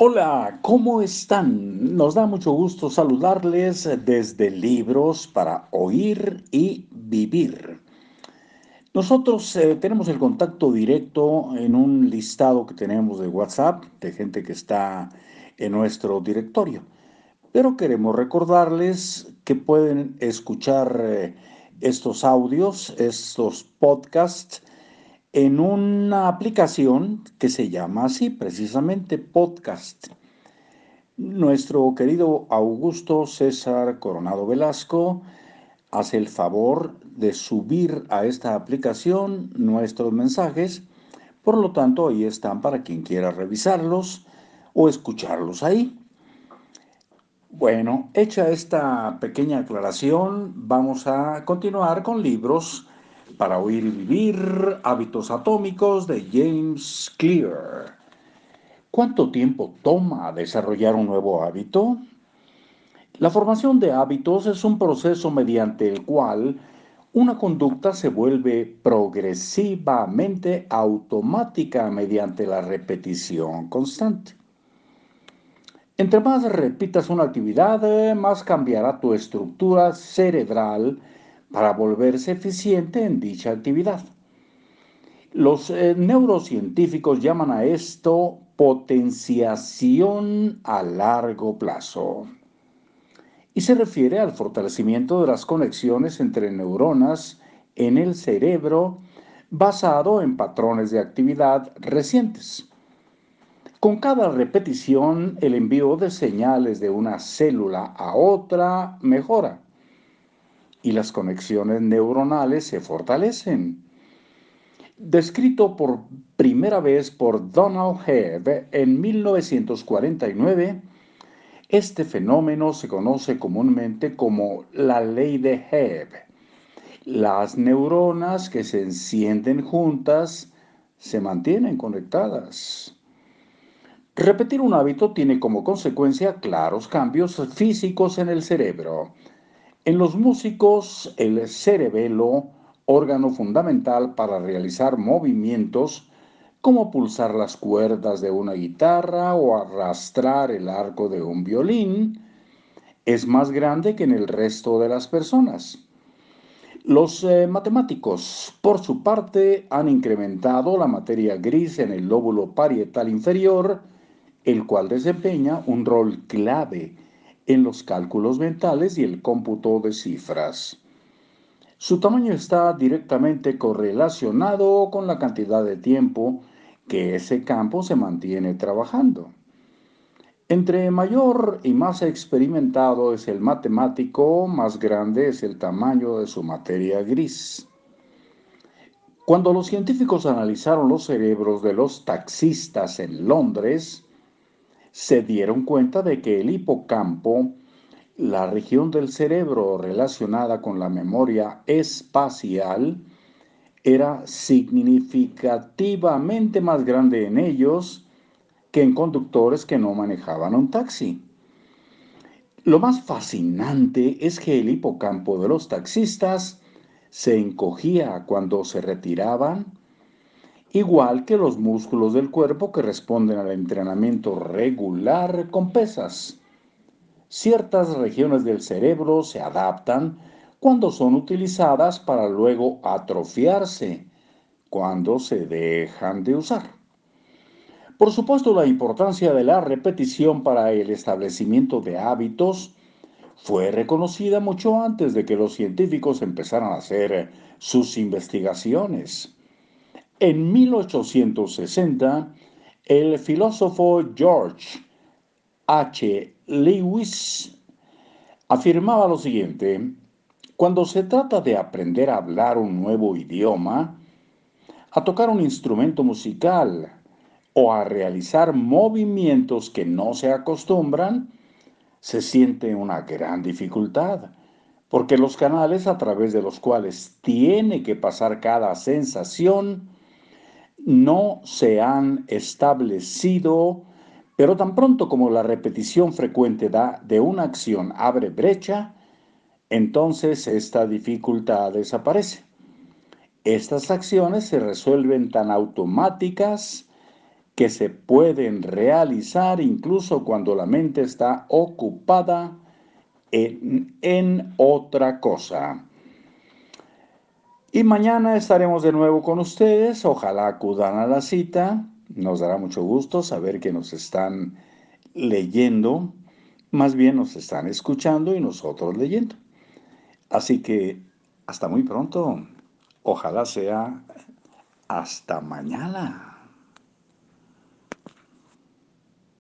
Hola, ¿cómo están? Nos da mucho gusto saludarles desde Libros para Oír y Vivir. Nosotros eh, tenemos el contacto directo en un listado que tenemos de WhatsApp de gente que está en nuestro directorio, pero queremos recordarles que pueden escuchar eh, estos audios, estos podcasts, en una aplicación que se llama así, precisamente podcast. Nuestro querido Augusto César Coronado Velasco hace el favor de subir a esta aplicación nuestros mensajes, por lo tanto ahí están para quien quiera revisarlos o escucharlos ahí. Bueno, hecha esta pequeña aclaración, vamos a continuar con libros para oír vivir, hábitos atómicos de James Clear. ¿Cuánto tiempo toma desarrollar un nuevo hábito? La formación de hábitos es un proceso mediante el cual una conducta se vuelve progresivamente automática mediante la repetición constante. Entre más repitas una actividad, más cambiará tu estructura cerebral para volverse eficiente en dicha actividad. Los eh, neurocientíficos llaman a esto potenciación a largo plazo y se refiere al fortalecimiento de las conexiones entre neuronas en el cerebro basado en patrones de actividad recientes. Con cada repetición, el envío de señales de una célula a otra mejora y las conexiones neuronales se fortalecen. Descrito por primera vez por Donald Hebb en 1949, este fenómeno se conoce comúnmente como la ley de Hebb. Las neuronas que se encienden juntas se mantienen conectadas. Repetir un hábito tiene como consecuencia claros cambios físicos en el cerebro en los músicos, el cerebelo, órgano fundamental para realizar movimientos como pulsar las cuerdas de una guitarra o arrastrar el arco de un violín, es más grande que en el resto de las personas. Los eh, matemáticos, por su parte, han incrementado la materia gris en el lóbulo parietal inferior, el cual desempeña un rol clave en los cálculos mentales y el cómputo de cifras. Su tamaño está directamente correlacionado con la cantidad de tiempo que ese campo se mantiene trabajando. Entre mayor y más experimentado es el matemático, más grande es el tamaño de su materia gris. Cuando los científicos analizaron los cerebros de los taxistas en Londres, se dieron cuenta de que el hipocampo, la región del cerebro relacionada con la memoria espacial, era significativamente más grande en ellos que en conductores que no manejaban un taxi. Lo más fascinante es que el hipocampo de los taxistas se encogía cuando se retiraban igual que los músculos del cuerpo que responden al entrenamiento regular con pesas. Ciertas regiones del cerebro se adaptan cuando son utilizadas para luego atrofiarse cuando se dejan de usar. Por supuesto, la importancia de la repetición para el establecimiento de hábitos fue reconocida mucho antes de que los científicos empezaran a hacer sus investigaciones. En 1860, el filósofo George H. Lewis afirmaba lo siguiente, cuando se trata de aprender a hablar un nuevo idioma, a tocar un instrumento musical o a realizar movimientos que no se acostumbran, se siente una gran dificultad, porque los canales a través de los cuales tiene que pasar cada sensación no se han establecido, pero tan pronto como la repetición frecuente da de una acción abre brecha, entonces esta dificultad desaparece. Estas acciones se resuelven tan automáticas que se pueden realizar incluso cuando la mente está ocupada en, en otra cosa. Y mañana estaremos de nuevo con ustedes. Ojalá acudan a la cita. Nos dará mucho gusto saber que nos están leyendo. Más bien nos están escuchando y nosotros leyendo. Así que hasta muy pronto. Ojalá sea hasta mañana.